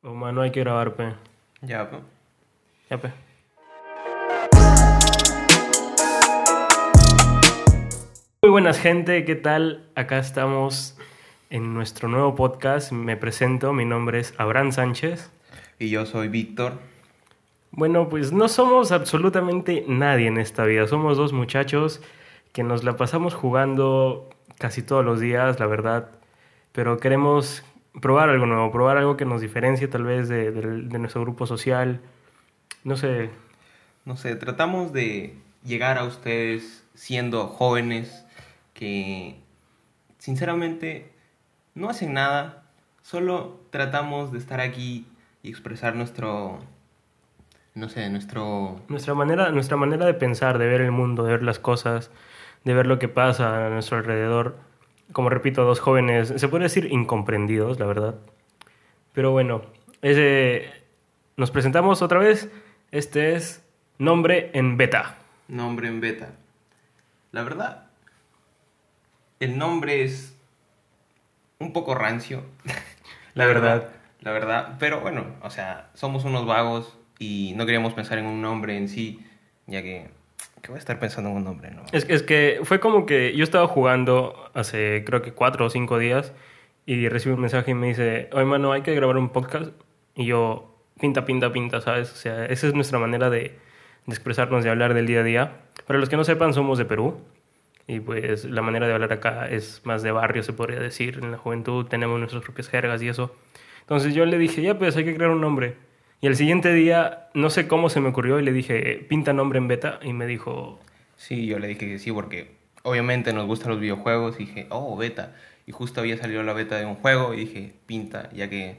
O mano, hay que grabar, pe. Ya, pe. Ya, pe. Muy buenas, gente. ¿Qué tal? Acá estamos en nuestro nuevo podcast. Me presento. Mi nombre es Abraham Sánchez. Y yo soy Víctor. Bueno, pues no somos absolutamente nadie en esta vida. Somos dos muchachos que nos la pasamos jugando casi todos los días, la verdad. Pero queremos probar algo nuevo, probar algo que nos diferencie tal vez de, de- de nuestro grupo social. No sé, No sé, tratamos de llegar a ustedes siendo jóvenes que sinceramente no hacen nada, solo tratamos de estar aquí y expresar nuestro, no sé, nuestro... nuestra manera, nuestra manera de pensar, de ver el mundo, de ver las cosas, de ver lo que pasa a nuestro alrededor. Como repito, dos jóvenes, se puede decir incomprendidos, la verdad. Pero bueno, nos presentamos otra vez. Este es Nombre en Beta. nombre en beta. La verdad, el nombre es un poco rancio. La verdad. La verdad, pero bueno, o sea, somos unos vagos y no queríamos pensar en un nombre en sí, ya que... ¿Qué voy a estar pensando en un nombre, no? Es, es que fue como que yo estaba jugando hace creo que cuatro o cinco días y recibí un mensaje y me dice, oye mano, hay que grabar un podcast. Y yo, pinta, pinta, pinta, ¿sabes? O sea, esa es nuestra manera de, de expresarnos, de hablar del día a día. Para los que no sepan, somos de Perú. Y pues la manera de hablar acá es más de barrio, se podría decir. En la juventud tenemos nuestras propias jergas y eso. Entonces yo le dije, ya pues hay que crear un nombre. Y el siguiente día, no sé cómo se me ocurrió y le dije, pinta nombre en beta. Y me dijo, Sí, yo le dije que sí porque obviamente nos gustan los videojuegos y dije, oh, beta. Y justo había salido la beta de un juego y dije, pinta, ya que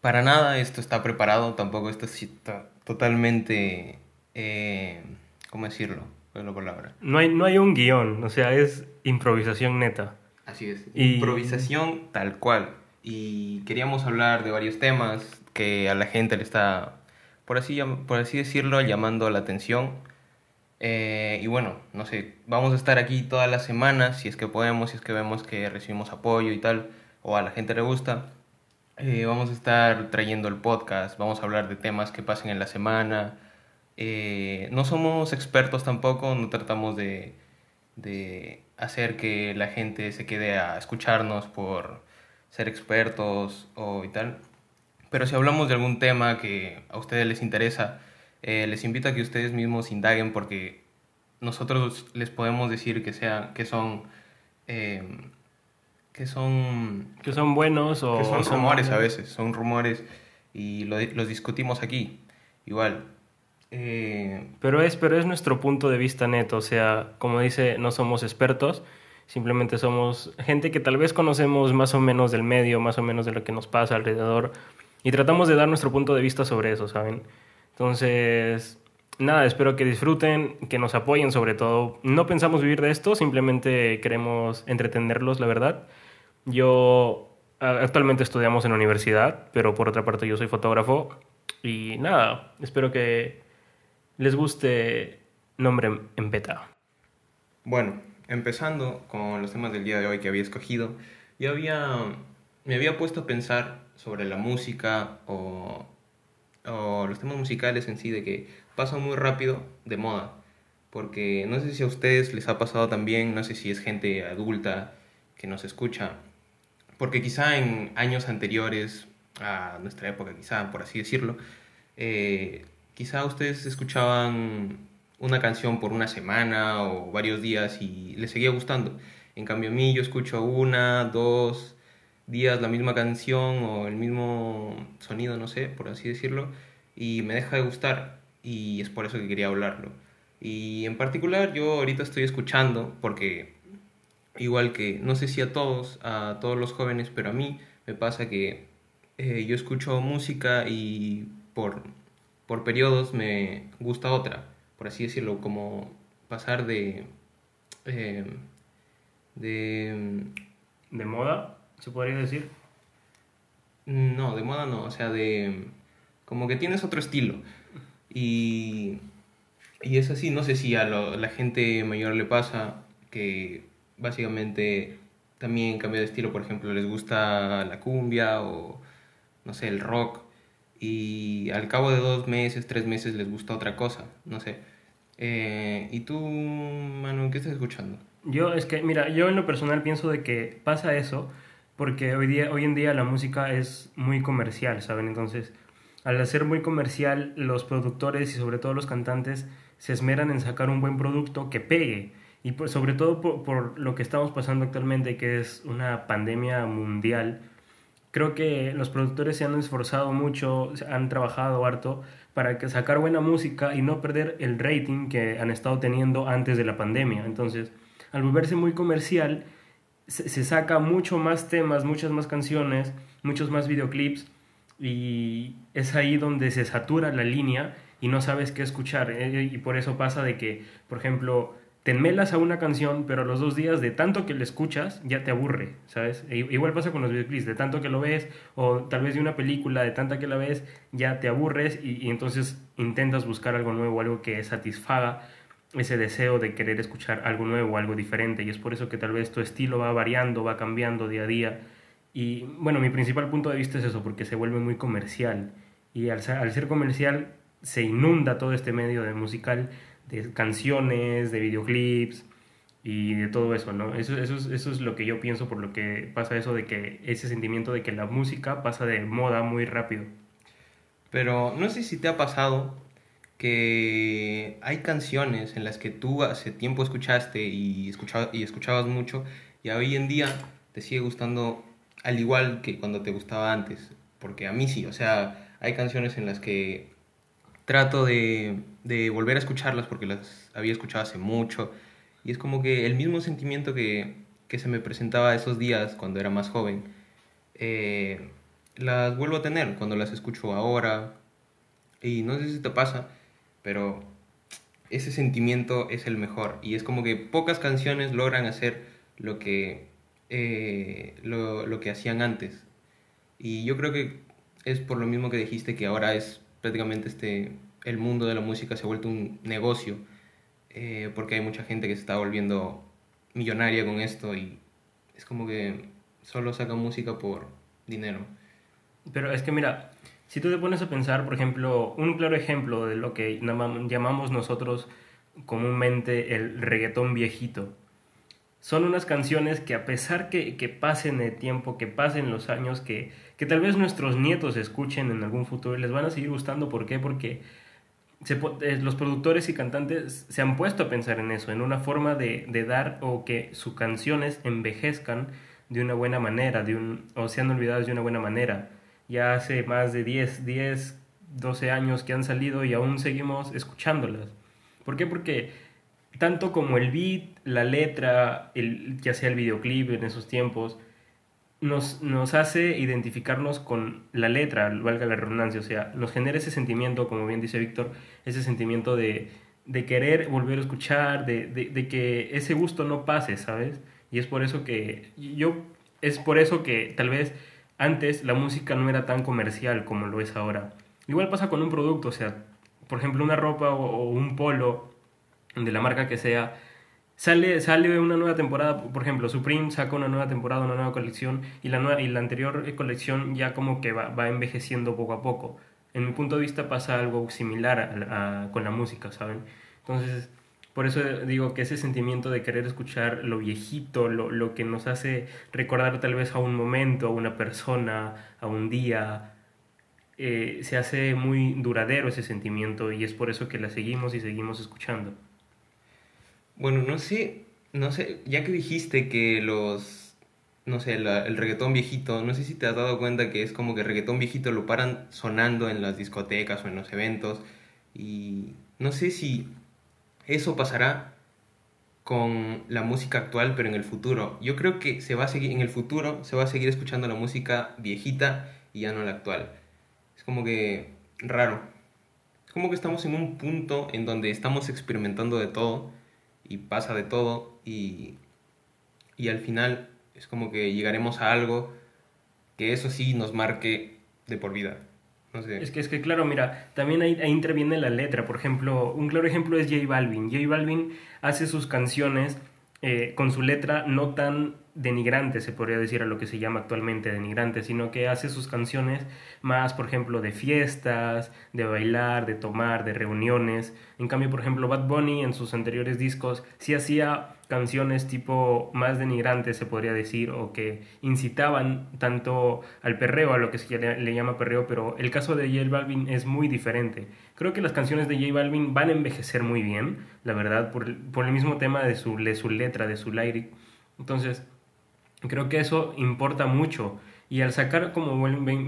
para nada esto está preparado, tampoco esto está totalmente, eh, ¿cómo decirlo? ¿Cuál es la palabra? No hay, no hay un guion, o sea, es improvisación neta. Así es, Y- improvisación tal cual. Y queríamos hablar de varios temas que a la gente le está, por así, por así decirlo, llamando la atención. Eh, y bueno, no sé, vamos a estar aquí todas las semanas, si es que podemos, si es que vemos que recibimos apoyo y tal, o a la gente le gusta. Eh, vamos a estar trayendo el podcast, vamos a hablar de temas que pasen en la semana. Eh, no somos expertos tampoco, no tratamos de, de hacer que la gente se quede a escucharnos por ser expertos o y tal. Pero si hablamos de algún tema que a ustedes les interesa, eh, les invito a que ustedes mismos indaguen porque nosotros les podemos decir que, sean, que son... eh, que son Que son buenos o que son son rumores a veces, son rumores y lo- los discutimos aquí. Igual. Eh, Pero es, pero es nuestro punto de vista neto, o sea, como dice, no somos expertos, simplemente somos gente que tal vez conocemos más o menos del medio, más o menos de lo que nos pasa alrededor, y tratamos de dar nuestro punto de vista sobre eso, ¿saben? Entonces, nada, espero que disfruten, que nos apoyen sobre todo. No pensamos vivir de esto, simplemente queremos entretenerlos, la verdad. Yo actualmente estudiamos en la universidad, pero por otra parte yo soy fotógrafo y nada, espero que les guste nombre en beta. bueno, empezando con los temas del día de hoy que había escogido, yo había, me había puesto a pensar sobre la música o, los temas musicales en sí, de que pasan muy rápido de moda. Porque no sé si a ustedes les ha pasado también, no sé si es gente adulta que nos escucha, porque quizá en años anteriores a nuestra época, quizá por así decirlo, eh, quizá ustedes escuchaban una canción por una semana o varios días y les seguía gustando. En cambio a mí yo escucho una, dos días la misma canción o el mismo sonido, no sé, por así decirlo, y me deja de gustar y es por eso que quería hablarlo. Y en particular yo ahorita estoy escuchando porque igual que, no sé si a todos, a todos los jóvenes, pero a mí me pasa que eh, yo escucho música y por, por periodos me gusta otra, por así decirlo, como pasar de... eh, de... ¿De moda? ¿Se podría decir? No, de moda no, o sea, de... como que tienes otro estilo. Y, y es así, no sé si a lo- la gente mayor le pasa que básicamente también cambia de estilo, por ejemplo, les gusta la cumbia o, no sé, el rock, y al cabo de dos meses, tres meses les gusta otra cosa, no sé. Eh, ¿Y tú, Manu, qué estás escuchando? Yo, es que, mira, yo en lo personal pienso de que pasa eso porque hoy, día, hoy en día la música es muy comercial, ¿saben? Entonces, al ser muy comercial, los productores y sobre todo los cantantes se esmeran en sacar un buen producto que pegue. Y pues, sobre todo por, por, lo que estamos pasando actualmente, que es una pandemia mundial, creo que los productores se han esforzado mucho, han trabajado harto para que sacar buena música y no perder el rating que han estado teniendo antes de la pandemia. Entonces, al volverse muy comercial, se, se saca mucho más temas, muchas más canciones, muchos más videoclips y es ahí donde se satura la línea y no sabes qué escuchar. Eh, y por eso pasa de que, por ejemplo, te enmelas a una canción, pero a los dos días de tanto que la escuchas ya te aburre, ¿sabes? E igual pasa con los videoclips, de tanto que lo ves, o tal vez de una película, de tanta que la ves, ya te aburres y, entonces intentas buscar algo nuevo, algo que satisfaga ese deseo de querer escuchar algo nuevo, algo diferente. Y es por eso que tal vez tu estilo va variando, va cambiando día a día. Y bueno, mi principal punto de vista es eso, porque se vuelve muy comercial. Y al ser comercial se inunda todo este medio de musical de canciones, de videoclips y de todo eso, ¿no? Eso, eso, es, eso es lo que yo pienso por lo que pasa eso de que ese sentimiento de que la música pasa de moda muy rápido. Pero no sé si te ha pasado que hay canciones en las que tú hace tiempo escuchaste y, escuchaba, y escuchabas mucho y hoy en día te sigue gustando al igual que cuando te gustaba antes. Porque a mí sí, o sea, hay canciones en las que trato de, de volver a escucharlas porque las había escuchado hace mucho. Y es como que el mismo sentimiento que, que se me presentaba esos días cuando era más joven, eh, las vuelvo a tener cuando las escucho ahora. Y no sé si te pasa, pero ese sentimiento es el mejor. Y es como que pocas canciones logran hacer lo que, eh, lo, lo, que hacían antes. Y yo creo que es por lo mismo que dijiste que ahora es prácticamente este, el mundo de la música se ha vuelto un negocio eh, porque hay mucha gente que se está volviendo millonaria con esto y es como que solo saca música por dinero. Pero es que mira, si tú te pones a pensar, por ejemplo, un claro ejemplo de lo que llamamos nosotros comúnmente el reggaetón viejito. Son unas canciones que a pesar que, que pasen el tiempo, que pasen los años, que, que tal vez nuestros nietos escuchen en algún futuro, les van a seguir gustando. ¿Por qué? Porque se, eh, los productores y cantantes se han puesto a pensar en eso, en una forma de, de, dar o que sus canciones envejezcan de una buena manera, de un, o sean olvidadas de una buena manera ya hace más de 10, 10, 12 años que han salido y aún seguimos escuchándolas. ¿Por qué? Porque tanto como el beat, la letra, el, ya sea el videoclip en esos tiempos, nos, nos hace identificarnos con la letra, valga la redundancia, o sea, nos genera ese sentimiento, como bien dice Víctor, ese sentimiento de, de querer volver a escuchar, de, de, que ese gusto no pase, ¿sabes? Y es por eso que yo, es por eso que tal vez antes la música no era tan comercial como lo es ahora. Igual pasa con un producto, o sea, por ejemplo, una ropa o, un polo de la marca que sea, sale, sale una nueva temporada, por ejemplo, Supreme saca una nueva temporada, una nueva colección, y la, nueva, y la anterior colección ya como que va, va envejeciendo poco a poco. En mi punto de vista pasa algo similar con la música, ¿saben? Entonces, por eso digo que ese sentimiento de querer escuchar lo viejito, lo, lo, que nos hace recordar tal vez a un momento, a una persona, a un día, eh, se hace muy duradero ese sentimiento y es por eso que la seguimos y seguimos escuchando. Bueno, no sé, no sé, ya que dijiste que los, no sé, el reggaetón viejito, no sé si te has dado cuenta que es como que el reggaetón viejito lo paran sonando en las discotecas o en los eventos y no sé si eso pasará con la música actual, pero en el futuro. Yo creo que se va a seguir, en el futuro se va a seguir escuchando la música viejita y ya no la actual. Es como que raro. Es como que estamos en un punto en donde estamos experimentando de todo y pasa de todo y, y al final es como que llegaremos a algo que eso sí nos marque de por vida. Es, que, es que, claro, mira, también ahí, ahí, interviene la letra. Por ejemplo, un claro ejemplo es J Balvin. J Balvin hace sus canciones eh, con su letra no tan denigrante, se podría decir a lo que se llama actualmente denigrante, sino que hace sus canciones más, por ejemplo, de fiestas, de bailar, de tomar, de reuniones. En cambio, por ejemplo, Bad Bunny en sus anteriores discos sí hacía canciones tipo más denigrantes, se podría decir, o que incitaban tanto al perreo, a lo que se le, llama perreo, pero el caso de J Balvin es muy diferente. Creo que las canciones de J Balvin van a envejecer muy bien, la verdad, por, el mismo tema de su, letra, de su lyric. Entonces, creo que eso importa mucho. Y al sacar, como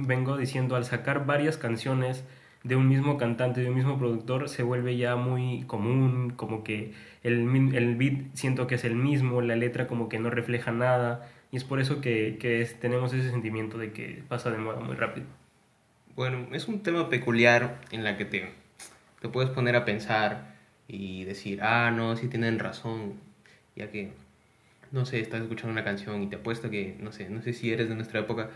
vengo diciendo, al sacar varias canciones de un mismo cantante, de un mismo productor, se vuelve ya muy común, como que el, el beat siento que es el mismo, la letra como que no refleja nada, y es por eso que tenemos ese sentimiento de que pasa de moda muy rápido. Bueno, es un tema peculiar en la que te, te puedes poner a pensar y decir, ah, no, sí tienen razón, ya que, no sé, estás escuchando una canción y te apuesto que, no sé, no sé si eres de nuestra época,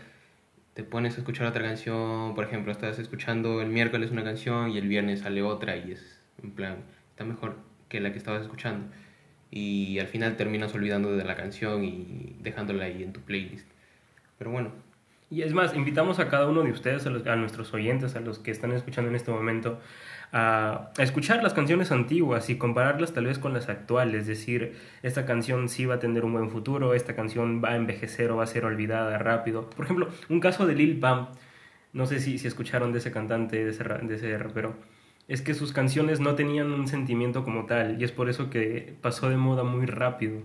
te pones a escuchar otra canción, por ejemplo, estás escuchando el miércoles una canción y el viernes sale otra y es, en plan, está mejor que la que estabas escuchando. Y al final terminas olvidando de la canción y dejándola ahí en tu playlist. Pero bueno. Y es más, invitamos a cada uno de ustedes, a, los, a nuestros oyentes, a los que están escuchando en este momento, a, escuchar las canciones antiguas y compararlas tal vez con las actuales, es decir, esta canción sí va a tener un buen futuro, esta canción va a envejecer o va a ser olvidada rápido. Por ejemplo, un caso de Lil Pump, no sé si, si escucharon de ese cantante, de ese, de ese rapero, es que sus canciones no tenían un sentimiento como tal y es por eso que pasó de moda muy rápido.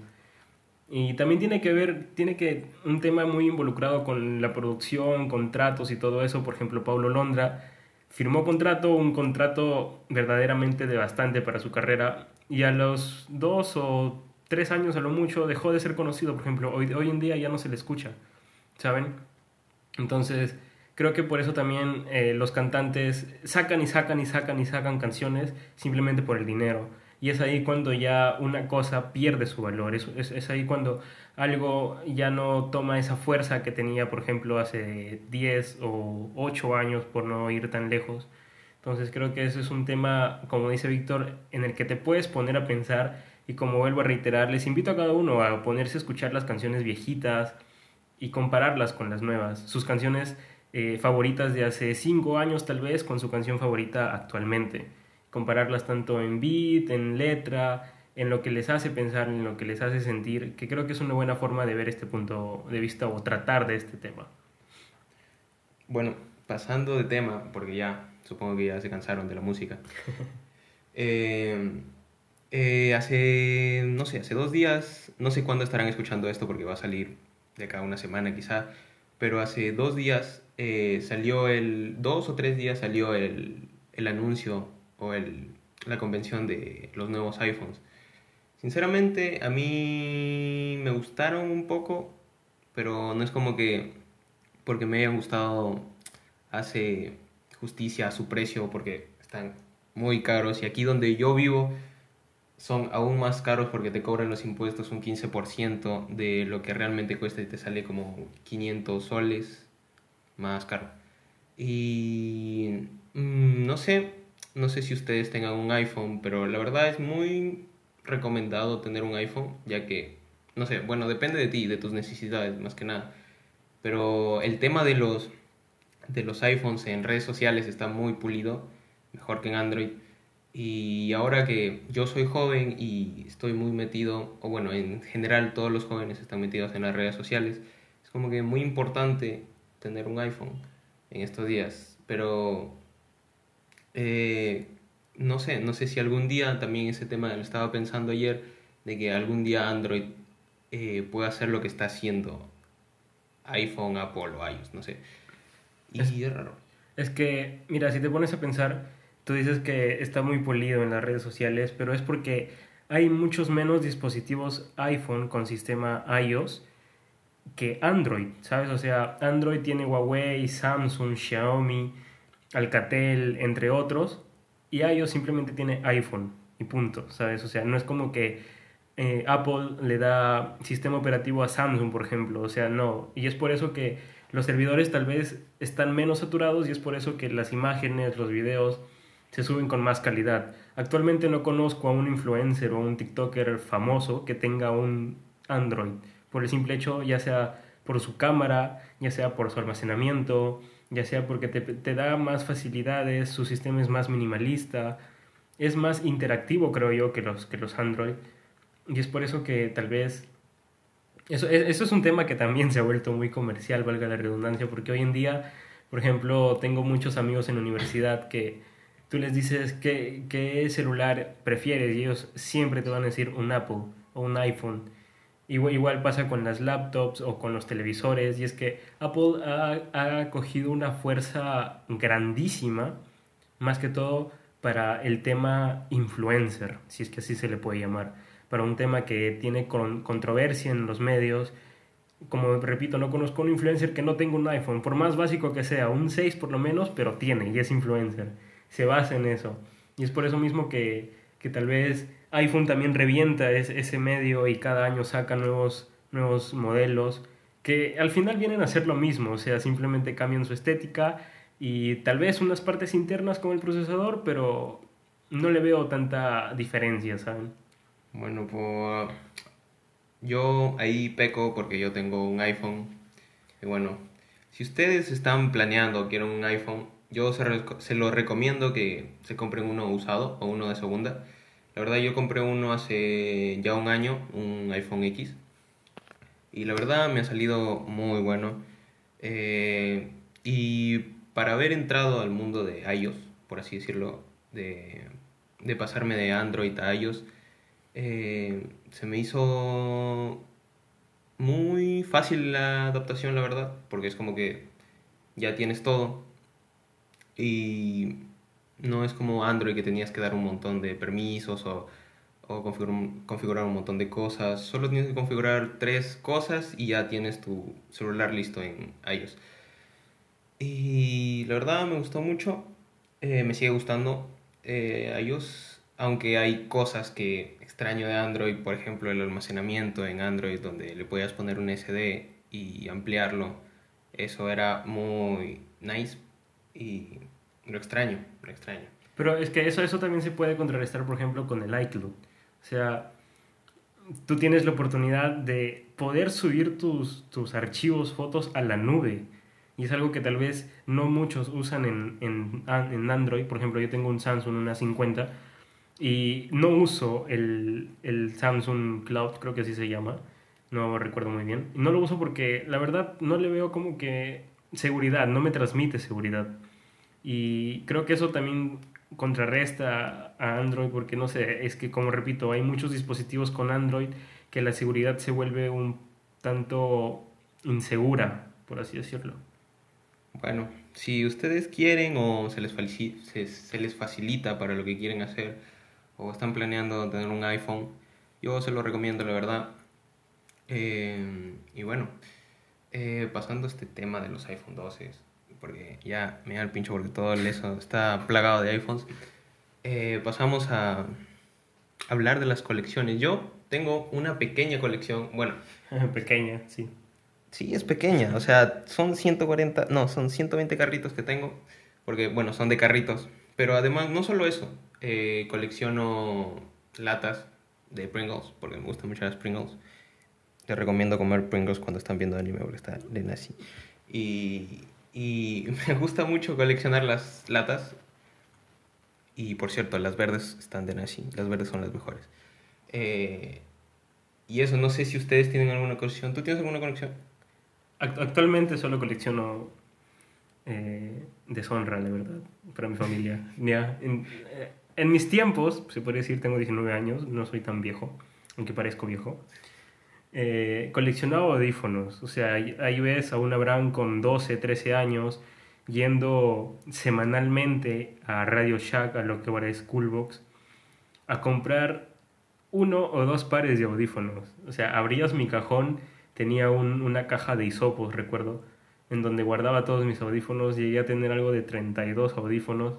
Y también tiene que ver, tiene que un tema muy involucrado con la producción, contratos y todo eso. Por ejemplo, Paulo Londra firmó contrato, un contrato verdaderamente devastante para su carrera y a los dos o tres años a lo mucho dejó de ser conocido, por ejemplo, hoy, hoy en día ya no se le escucha, ¿saben? Entonces, creo que por eso también eh, los cantantes sacan y sacan y sacan y sacan canciones simplemente por el dinero. Y es ahí cuando ya una cosa pierde su valor, es, es, es ahí cuando algo ya no toma esa fuerza que tenía, por ejemplo, hace 10 o 8 años, por no ir tan lejos. Entonces creo que ese es un tema, como dice Víctor, en el que te puedes poner a pensar y como vuelvo a reiterar, les invito a cada uno a ponerse a escuchar las canciones viejitas y compararlas con las nuevas, sus canciones eh, favoritas de hace 5 años tal vez con su canción favorita actualmente, compararlas tanto en beat, en letra, en lo que les hace pensar, en lo que les hace sentir, que creo que es una buena forma de ver este punto de vista o tratar de este tema. Bueno, pasando de tema, porque ya supongo que ya se cansaron de la música. Eh, eh, hace, no sé, hace dos días, no sé cuándo estarán escuchando esto porque va a salir de acá una semana quizá, pero hace dos días eh, salió el, dos o tres días salió el, el anuncio o el, la convención de los nuevos iPhones. Sinceramente, a mí me gustaron un poco, pero no es como que porque me hayan gustado hace justicia a su precio, porque están muy caros. Y aquí donde yo vivo son aún más caros porque te cobran los impuestos un 15% de lo que realmente cuesta y te sale como 500 soles más caro. Y mm, no sé, no sé si ustedes tengan un iPhone, pero la verdad es muy recomendado tener un iPhone, ya que, no sé, bueno, depende de ti, de tus necesidades, más que nada. Pero el tema de los, de los iPhones en redes sociales está muy pulido, mejor que en Android. Y ahora que yo soy joven y estoy muy metido, o bueno, en general todos los jóvenes están metidos en las redes sociales, es como que muy importante tener un iPhone en estos días. Pero eh, no sé, no sé si algún día también ese tema lo estaba pensando ayer, de que algún día Android eh, pueda hacer lo que está haciendo iPhone, Apple o iOS, no sé. Y es, raro. Es que, mira, si te pones a pensar, tú dices que está muy polido en las redes sociales, pero es porque hay muchos menos dispositivos iPhone con sistema iOS que Android, ¿sabes? O sea, Android tiene Huawei, Samsung, Xiaomi, Alcatel, entre otros, y iOS simplemente tiene iPhone y punto, ¿sabes? O sea, no es como que eh, Apple le da sistema operativo a Samsung, por ejemplo, o sea, no. Y es por eso que los servidores tal vez están menos saturados y es por eso que las imágenes, los videos se suben con más calidad. Actualmente no conozco a un influencer o un TikToker famoso que tenga un Android, por el simple hecho, ya sea por su cámara, ya sea por su almacenamiento, ya sea porque te, te da más facilidades, su sistema es más minimalista, es más interactivo, creo yo, que los, que los Android. Y es por eso que tal vez... Eso, e, eso es un tema que también se ha vuelto muy comercial, valga la redundancia, porque hoy en día, por ejemplo, tengo muchos amigos en la universidad que tú les dices qué, qué celular prefieres y ellos siempre te van a decir un Apple o un iPhone. Igual, pasa con las laptops o con los televisores y es que Apple ha, ha cogido una fuerza grandísima, más que todo para el tema influencer, si es que así se le puede llamar, para un tema que tiene controversia en los medios. Como repito, no conozco un influencer que no tenga un iPhone, por más básico que sea, un 6 por lo menos, pero tiene y es influencer. Se basa en eso. Y es por eso mismo que, que tal vez iPhone también revienta ese medio y cada año saca nuevos, nuevos modelos que al final vienen a ser lo mismo, o sea, simplemente cambian su estética y tal vez unas partes internas con el procesador, pero no le veo tanta diferencia, ¿saben? Bueno, pues yo ahí peco porque yo tengo un iPhone. Y bueno, si ustedes están planeando, quieren un iPhone, yo se, se lo recomiendo que se compren uno usado o uno de segunda. La verdad yo compré uno hace ya un año, un iPhone X. Y la verdad me ha salido muy bueno. Eh, y para haber entrado al mundo de iOS, por así decirlo, de, de pasarme de Android a iOS, eh, se me hizo muy fácil la adaptación, la verdad, porque es como que ya tienes todo y no es como Android que tenías que dar un montón de permisos o, configurar un montón de cosas. Solo tienes que configurar tres cosas y ya tienes tu celular listo en iOS. Y la verdad me gustó mucho, eh, me sigue gustando eh, iOS, aunque hay cosas que extraño de Android, por ejemplo el almacenamiento en Android donde le podías poner un SD y ampliarlo, eso era muy nice y lo extraño, extraño. Pero es que eso, eso también se puede contrarrestar, por ejemplo, con el iCloud. O sea, tú tienes la oportunidad de poder subir tus, tus archivos, fotos a la nube y es algo que tal vez no muchos usan en, en, en Android. Por ejemplo, yo tengo un Samsung, una 50, y no uso el, el Samsung Cloud, creo que así se llama. No recuerdo muy bien. No lo uso porque la verdad no le veo como que seguridad, no me transmite seguridad. Y creo que eso también contrarresta a Android porque no sé, es que como repito, hay muchos dispositivos con Android que la seguridad se vuelve un tanto insegura, por así decirlo. Bueno, si ustedes quieren o se les, se, se les facilita para lo que quieren hacer o están planeando tener un iPhone, yo se lo recomiendo, la verdad. Eh, y bueno, eh, pasando este tema de los iPhone 12, porque ya me da el pincho porque todo eso está plagado de iPhones, eh, pasamos a hablar de las colecciones. Yo tengo una pequeña colección, bueno. pequeña, sí. Sí, es pequeña, o sea, son 140, no, son 120 carritos que tengo, porque, bueno, son de carritos. Pero además, no solo eso, eh, colecciono latas de Pringles, porque me gustan mucho las Pringles. Te recomiendo comer Pringles cuando están viendo anime, porque está de nazi. Y, y me gusta mucho coleccionar las latas. Y por cierto, las verdes están de nazi, las verdes son las mejores. Eh, y eso, no sé si ustedes tienen alguna colección. ¿Tú tienes alguna colección? Actualmente solo colecciono eh, deshonra, la verdad, para mi familia. Ya, en, eh, en, mis tiempos, se podría decir, tengo 19 años, no soy tan viejo, aunque parezco viejo. Eh, coleccionaba audífonos, o sea, ahí ves a un Abraham con 12, 13 años yendo semanalmente a Radio Shack, a lo que ahora es Coolbox, a comprar uno o dos pares de audífonos. O sea, abrías mi cajón tenía una caja de hisopos, recuerdo, en donde guardaba todos mis audífonos. Llegué a tener algo de 32 audífonos.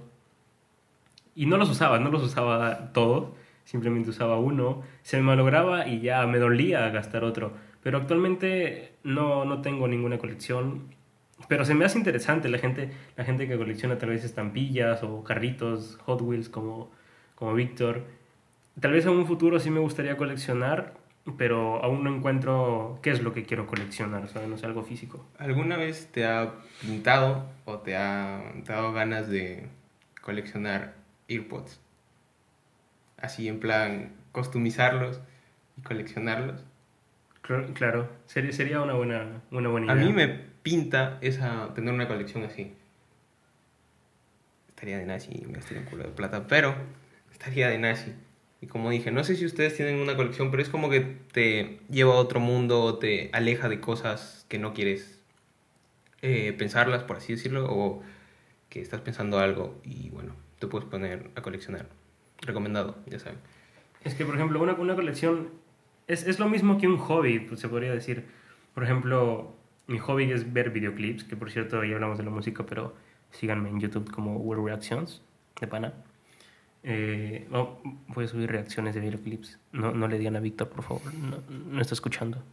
Y no los usaba, no los usaba todos, simplemente usaba uno. Se me malograba y ya me dolía gastar otro. Pero actualmente no, no tengo ninguna colección. Pero se me hace interesante la gente, la gente que colecciona tal vez estampillas o carritos, Hot Wheels como, como Víctor. Tal vez en un futuro sí me gustaría coleccionar pero aún no encuentro qué es lo que quiero coleccionar, ¿sabes? No sé, algo físico. ¿Alguna vez te ha pintado o te ha dado ganas de coleccionar earpods? Así en plan, customizarlos y coleccionarlos. Cl- Claro, sería, una buena, una buena A idea. mí me pinta esa, tener una colección así. Estaría de nazi, me gastaría un culo de plata, pero estaría de nazi. Y como dije, no sé si ustedes tienen una colección, pero es como que te lleva a otro mundo, te aleja de cosas que no quieres eh, pensarlas, por así decirlo, o que estás pensando algo y bueno, te puedes poner a coleccionar. Recomendado, ya saben. Es que, por ejemplo, una, una colección es, es lo mismo que un hobby, pues, se podría decir. Por ejemplo, mi hobby es ver videoclips, que por cierto ya hablamos de la música, pero síganme en YouTube como World Reactions, de pana. Eh, oh, voy a subir reacciones de videoclips. No, no le digan a Víctor, por favor, no, no está escuchando.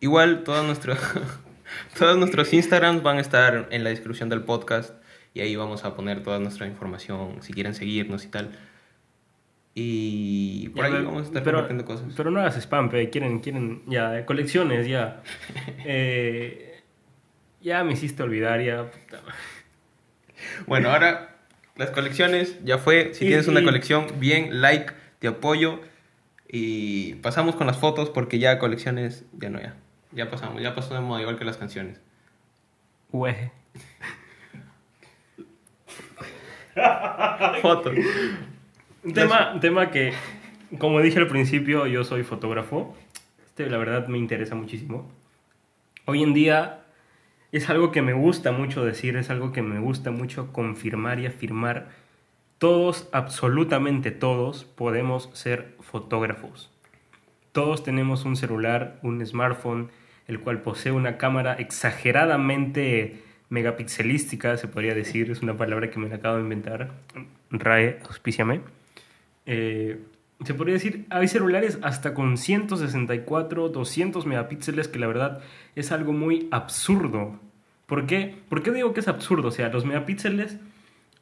Igual todos nuestros todos nuestros Instagrams van a estar en la descripción del podcast y ahí vamos a poner toda nuestra información si quieren seguirnos y tal. Y por Ya, ahí pero- vamos a estar pero, compartiendo cosas. Pero no hagas spam, pe, quieren, quieren, ya, colecciones, ya. Eh, ya me hiciste olvidar, ya. puta. Bueno, ahora las colecciones ya fue. Si Y- tienes una y- colección, bien, like, te apoyo. Y pasamos con las fotos porque ya colecciones, ya no, ya. Ya pasamos, ya pasó de moda igual que las canciones. Güey. Fotos. Un tema, tema que, como dije al principio, yo soy fotógrafo. Este, la verdad, me interesa muchísimo. Hoy en día es algo que me gusta mucho decir, es algo que me gusta mucho confirmar y afirmar. Todos, absolutamente todos, podemos ser fotógrafos. Todos tenemos un celular, un smartphone, el cual posee una cámara exageradamente megapixelística, se podría decir, es una palabra que me la acabo de inventar. RAE, auspíciame. Eh, se podría decir, hay celulares hasta con 164, 200 megapíxeles, que la verdad es algo muy absurdo. ¿Por qué? ¿Por qué digo que es absurdo? O sea, los megapíxeles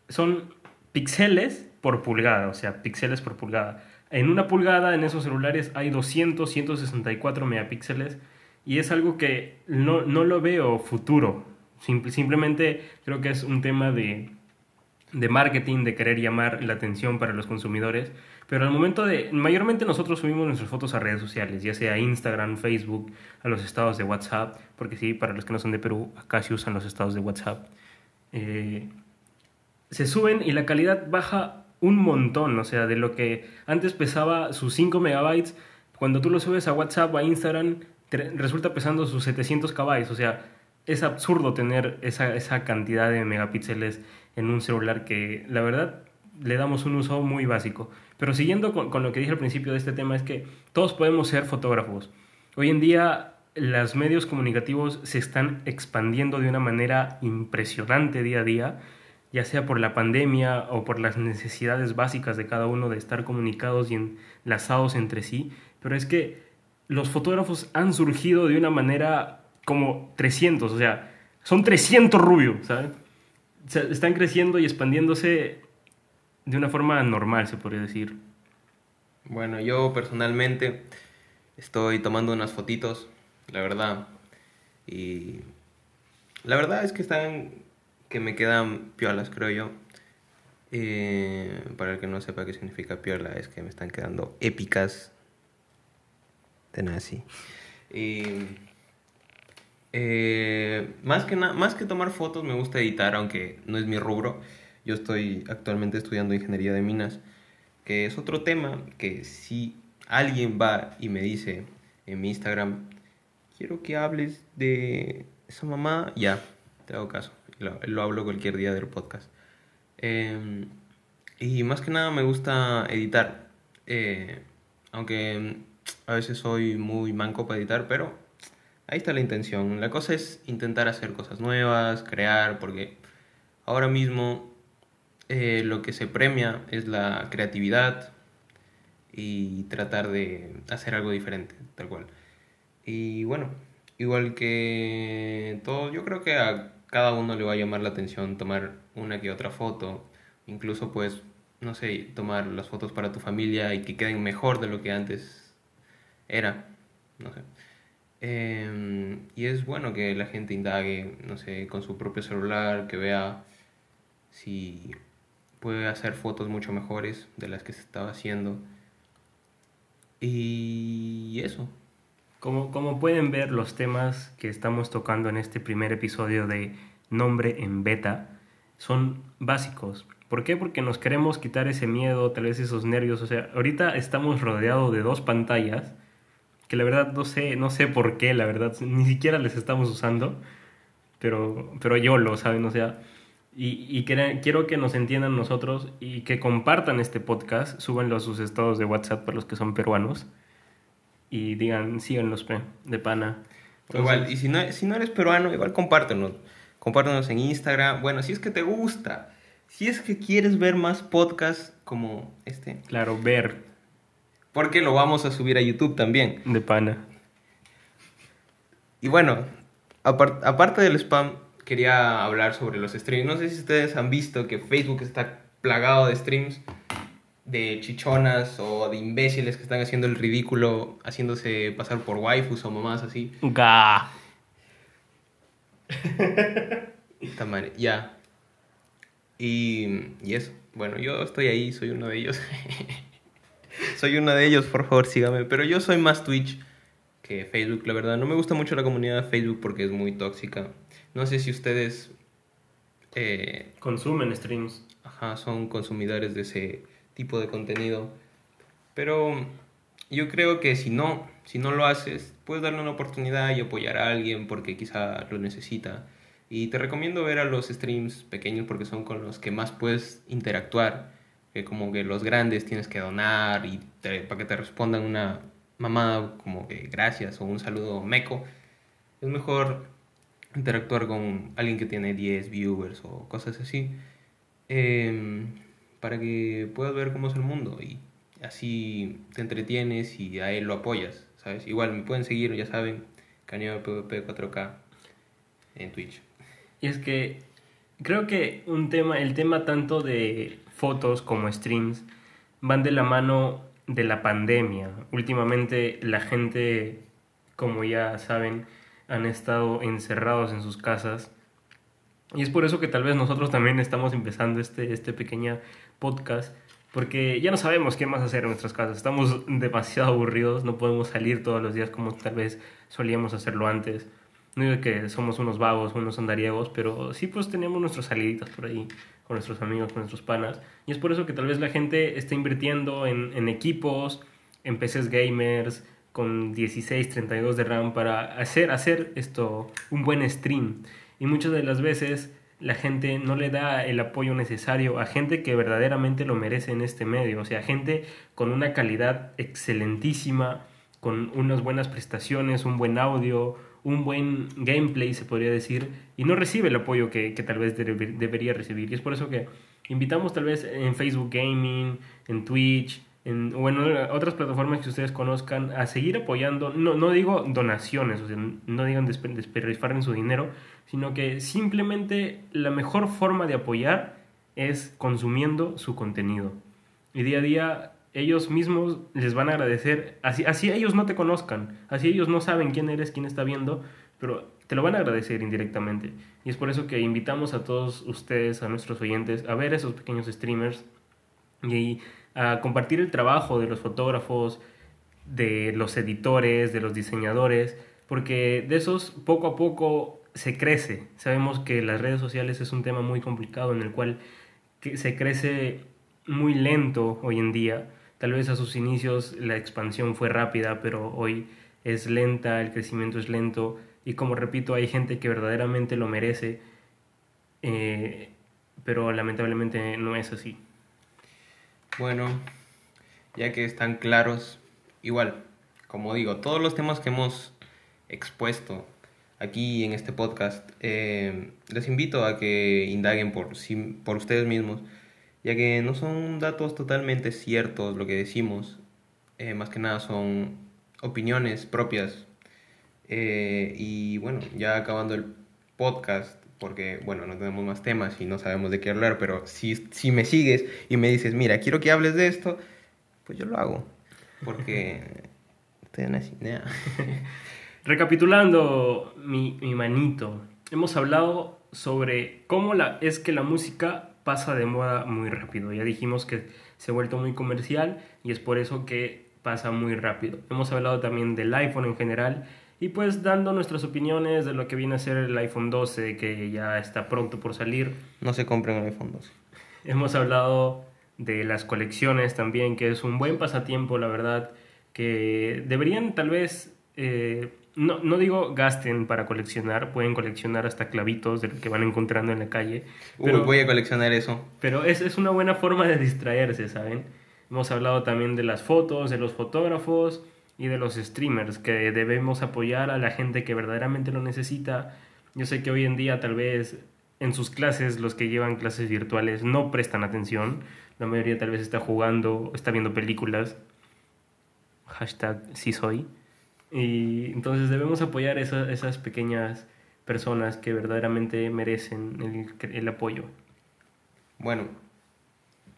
son píxeles por pulgada, o sea, píxeles por pulgada. En una pulgada en esos celulares hay 200, 164 megapíxeles y es algo que no, no lo veo futuro. Simple- simplemente creo que es un tema de, de marketing, de querer llamar la atención para los consumidores. Pero al momento de, mayormente nosotros subimos nuestras fotos a redes sociales, ya sea Instagram, Facebook, a los estados de WhatsApp, porque sí, para los que no son de Perú, acá se usan los estados de WhatsApp. Eh, se suben y la calidad baja un montón, o sea, de lo que antes pesaba sus 5 megabytes, cuando tú lo subes a WhatsApp o a Instagram, resulta pesando sus 700 kbytes, o sea, es absurdo tener esa, esa cantidad de megapíxeles en un celular que la verdad le damos un uso muy básico. Pero siguiendo con, con lo que dije al principio de este tema es que todos podemos ser fotógrafos. Hoy en día los medios comunicativos se están expandiendo de una manera impresionante día a día, ya sea por la pandemia o por las necesidades básicas de cada uno de estar comunicados y enlazados entre sí. Pero es que los fotógrafos han surgido de una manera como 300, o sea, son 300 rubios, ¿sabes? O sea, están creciendo y expandiéndose de una forma normal, se podría decir. Bueno, yo personalmente estoy tomando unas fotitos, la verdad. Y la verdad es que están, que me quedan piolas, creo yo. Eh, para el que no sepa qué significa piola, es que me están quedando épicas. De nazi. Y, eh, más, que más que tomar fotos, me gusta editar, aunque no es mi rubro. Yo estoy actualmente estudiando ingeniería de minas, que es otro tema que si alguien va y me dice en mi Instagram, quiero que hables de esa mamá, ya, te hago caso. Lo, lo hablo cualquier día del podcast. Eh, y más que nada me gusta editar. Eh, aunque a veces soy muy manco para editar, pero ahí está la intención. La cosa es intentar hacer cosas nuevas, crear, porque ahora mismo eh, lo que se premia es la creatividad y tratar de hacer algo diferente, tal cual. Y bueno, igual que todo, yo creo que a cada uno le va a llamar la atención tomar una que otra foto, incluso pues, no sé, tomar las fotos para tu familia y que queden mejor de lo que antes era, no sé. Em, y es bueno que la gente indague, no sé, con su propio celular, que vea si puede hacer fotos mucho mejores de las que se estaba haciendo. Y eso. Como, como pueden ver, los temas que estamos tocando en este primer episodio de Nombre en Beta son básicos. ¿Por qué? Porque nos queremos quitar ese miedo, tal vez esos nervios. O sea, ahorita estamos rodeados de dos pantallas que la verdad no sé, no sé por qué, la verdad, ni siquiera les estamos usando, pero, pero yo lo, ¿saben? O sea, y, y quiero que nos entiendan nosotros y que compartan este podcast, súbanlo a sus estados de WhatsApp para los que son peruanos y digan, síganlos de pana. igual, y si no, si no eres peruano, igual compártenos. Compártenos en Instagram. Bueno, si es que te gusta, si es que quieres ver más podcasts como este. Claro, ver. Porque lo vamos a subir a YouTube también. De pana. Y bueno, aparte del spam, quería hablar sobre los streams. No sé si ustedes han visto que Facebook está plagado de streams de chichonas o de imbéciles que están haciendo el ridículo, haciéndose pasar por waifus o mamás así. Ga. ya. Y, y eso. Bueno, yo estoy ahí, soy uno de ellos. soy uno de ellos, por favor, sígame. Pero yo soy más Twitch que Facebook, la verdad. No me gusta mucho la comunidad de Facebook porque es muy tóxica. No sé si ustedes... Eh, Consumen streams. Ajá, son consumidores de ese tipo de contenido. Pero yo creo que si no, si no lo haces, puedes darle una oportunidad y apoyar a alguien porque quizá lo necesita. Y te recomiendo ver a los streams pequeños porque son con los que más puedes interactuar que como que los grandes tienes que donar y para que te respondan una mamá como que gracias o un saludo meco, es mejor interactuar con alguien que tiene 10 viewers o cosas así em, para que puedas ver cómo es el mundo y así te entretienes y a él lo apoyas, ¿sabes? Igual me pueden seguir, ya saben, Cañón PvP 4K en Twitch. Y es que creo que un tema, el tema tanto de fotos como streams van de la mano de la pandemia. Últimamente la gente, como ya saben, han estado encerrados en sus casas. Y es por eso que tal vez nosotros también estamos empezando este, este pequeño podcast, porque ya no sabemos qué más hacer en nuestras casas. Estamos demasiado aburridos, no podemos salir todos los días como tal vez solíamos hacerlo antes. No digo que somos unos vagos, unos andariegos, pero sí pues tenemos nuestras saliditas por ahí nuestros amigos, nuestros panas. Y es por eso que tal vez la gente está invirtiendo en, en equipos, en PCs gamers, con 16, 32 de RAM para hacer, hacer esto, un buen stream. Y muchas de las veces la gente no le da el apoyo necesario a gente que verdaderamente lo merece en este medio. O sea, gente con una calidad excelentísima, con unas buenas prestaciones, un buen audio, un buen gameplay, se podría decir, y no recibe el apoyo que, tal vez debería recibir. Y es por eso que invitamos tal vez en Facebook Gaming, en Twitch, en, o en otras plataformas que ustedes conozcan a seguir apoyando, no, no digo donaciones, o sea, no digan desperdiciar en su dinero, sino que simplemente la mejor forma de apoyar es consumiendo su contenido. Y día a día ellos mismos les van a agradecer, así, así ellos no te conozcan, así ellos no saben quién eres, quién está viendo, pero te lo van a agradecer indirectamente. Y es por eso que invitamos a todos ustedes, a nuestros oyentes, a ver esos pequeños streamers y a compartir el trabajo de los fotógrafos, de los editores, de los diseñadores, porque de esos poco a poco se crece. Sabemos que las redes sociales es un tema muy complicado en el cual se crece muy lento hoy en día Tal vez a sus inicios la expansión fue rápida, pero hoy es lenta, el crecimiento es lento y como repito, hay gente que verdaderamente lo merece, eh, pero lamentablemente no es así. Bueno, ya que están claros, igual, como digo, todos los temas que hemos expuesto aquí en este podcast, eh, les invito a que indaguen por, por ustedes mismos ya que no son datos totalmente ciertos lo que decimos, eh, más que nada son opiniones propias. Eh, y bueno, ya acabando el podcast, porque bueno, no tenemos más temas y no sabemos de qué hablar, pero si, si me sigues y me dices, mira, quiero que hables de esto, pues yo lo hago, porque Estoy en así, nah. Recapitulando, mi, mi manito, hemos hablado sobre cómo la, es que la música pasa de moda muy rápido. Ya dijimos que se ha vuelto muy comercial y es por eso que pasa muy rápido. Hemos hablado también del iPhone en general y pues dando nuestras opiniones de lo que viene a ser el iPhone 12 que ya está pronto por salir. No se compren el iPhone 12. Hemos hablado de las colecciones también, que es un buen pasatiempo, la verdad, que deberían tal vez eh, no, no digo gasten para coleccionar, pueden coleccionar hasta clavitos de lo que van encontrando en la calle. Pero, Uy, voy a coleccionar eso. Pero es, es una buena forma de distraerse, ¿saben? Hemos hablado también de las fotos, de los fotógrafos y de los streamers, que debemos apoyar a la gente que verdaderamente lo necesita. Yo sé que hoy en día tal vez en sus clases los que llevan clases virtuales no prestan atención. La mayoría tal vez está jugando, está viendo películas. Hashtag sí soy. Y entonces debemos apoyar a esas pequeñas personas que verdaderamente merecen el, el apoyo. Bueno,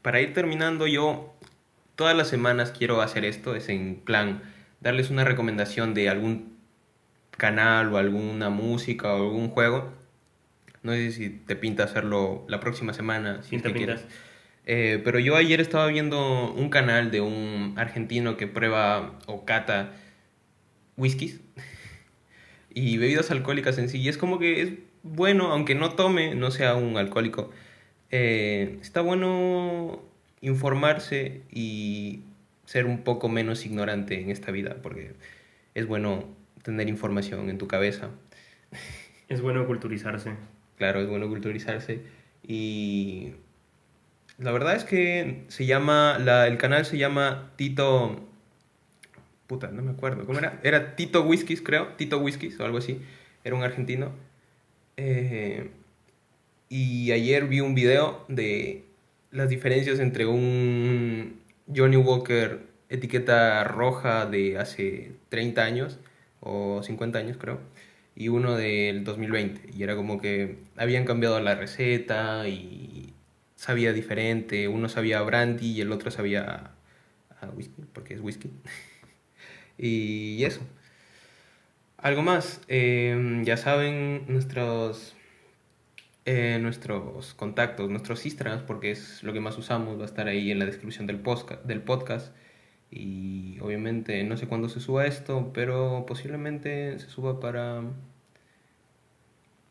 para ir terminando yo todas las semanas quiero hacer esto, es en plan darles una recomendación de algún canal o alguna música o algún juego. No sé si te pinta hacerlo la próxima semana, si te quieres. Eh, pero yo ayer estaba viendo un canal de un argentino que prueba o cata whiskies y bebidas alcohólicas en sí. Y es como que es bueno, aunque no tome, no sea un alcohólico, eh, está bueno informarse y ser un poco menos ignorante en esta vida, porque es bueno tener información en tu cabeza. Es bueno culturizarse. Claro, es bueno culturizarse. Y la verdad es que se llama, la, el canal se llama Tito no me acuerdo, ¿cómo era? Era Tito Whiskies, creo, Tito Whiskies o algo así, era un argentino. Eh, y ayer vi un video de las diferencias entre un Johnny Walker etiqueta roja de hace 30 años o 50 años creo y uno del 2020 y era como que habían cambiado la receta y sabía diferente, uno sabía brandy y el otro sabía whisky porque es whisky. Y eso. Algo más, em, ya saben nuestros, eh, nuestros contactos, nuestros Instagrams, porque es lo que más usamos, va a estar ahí en la descripción del, podcast, del podcast. Y obviamente no sé cuándo se suba esto, pero posiblemente se suba para...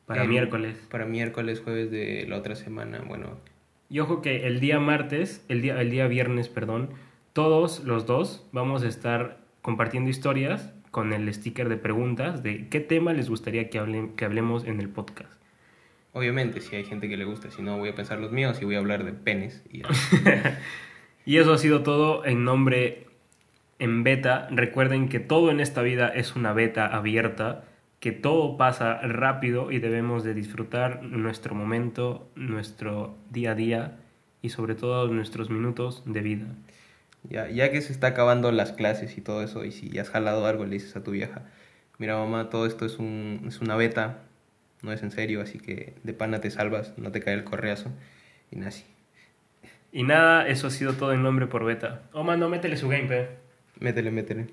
Para miércoles. Para miércoles, jueves de la otra semana, bueno. Y ojo que el día martes, el día, el día viernes, perdón, todos los dos vamos a estar compartiendo historias con el sticker de preguntas de qué tema les gustaría que, hablen, que hablemos en el podcast. Obviamente, si hay gente que le gusta, si no voy a pensar los míos y voy a hablar de penes. Y, y eso ha sido todo en nombre en beta. Recuerden que todo en esta vida es una beta abierta, que todo pasa rápido y debemos de disfrutar nuestro momento, nuestro día a día y sobre todo nuestros minutos de vida. Ya, ya que se está acabando las clases y todo eso, y si has jalado algo, le dices a tu vieja, mira mamá, todo esto es, un, es una beta, no es en serio, así que de pana te salvas, no te cae el correazo, y nazi. Y nada, eso ha sido todo en nombre por beta. Oh, mano, métele su gameplay. Métele, métele.